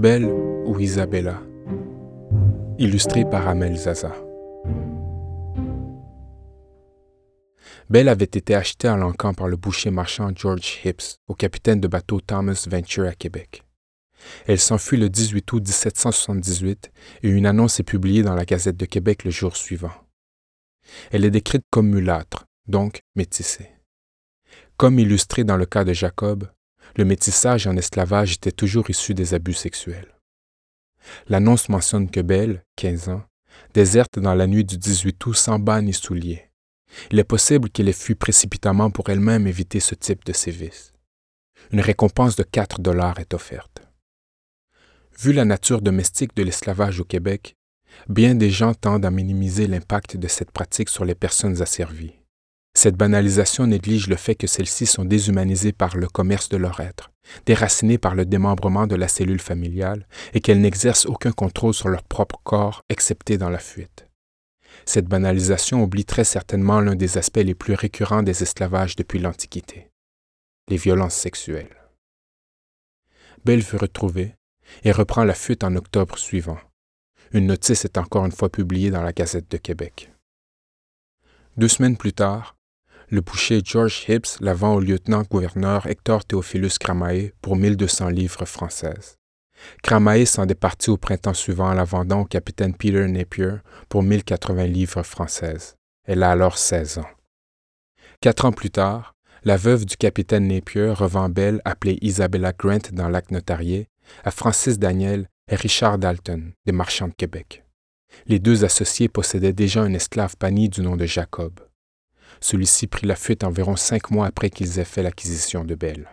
Belle ou Isabella. Illustré par Amel Zaza. Belle avait été achetée à l'encan par le boucher marchand George Hips au capitaine de bateau Thomas Venture à Québec. Elle s'enfuit le 18 août 1778 et une annonce est publiée dans la Gazette de Québec le jour suivant. Elle est décrite comme mulâtre, donc métissée. Comme illustré dans le cas de Jacob, le métissage en esclavage était toujours issu des abus sexuels. L'annonce mentionne que Belle, 15 ans, déserte dans la nuit du 18 août sans bas ni souliers il est possible qu'elle ait fui précipitamment pour elle-même éviter ce type de sévices. Une récompense de 4 dollars est offerte. Vu la nature domestique de l'esclavage au Québec, bien des gens tendent à minimiser l'impact de cette pratique sur les personnes asservies. Cette banalisation néglige le fait que celles-ci sont déshumanisées par le commerce de leur être, déracinées par le démembrement de la cellule familiale et qu'elles n'exercent aucun contrôle sur leur propre corps excepté dans la fuite. Cette banalisation oublie très certainement l'un des aspects les plus récurrents des esclavages depuis l'Antiquité, les violences sexuelles. Belle fut retrouvée et reprend la fuite en octobre suivant. Une notice est encore une fois publiée dans la Gazette de Québec. Deux semaines plus tard, le boucher George Hibbs la vend au lieutenant-gouverneur Hector Théophilus Cramae pour 1200 livres françaises. Cramae s'en départit au printemps suivant en la vendant au capitaine Peter Napier pour 1080 livres françaises. Elle a alors 16 ans. Quatre ans plus tard, la veuve du capitaine Napier revend Belle, appelée Isabella Grant dans l'acte notarié, à Francis Daniel et Richard Dalton, des marchands de Québec. Les deux associés possédaient déjà un esclave pani du nom de Jacob. Celui-ci prit la fuite environ cinq mois après qu'ils aient fait l'acquisition de Belle.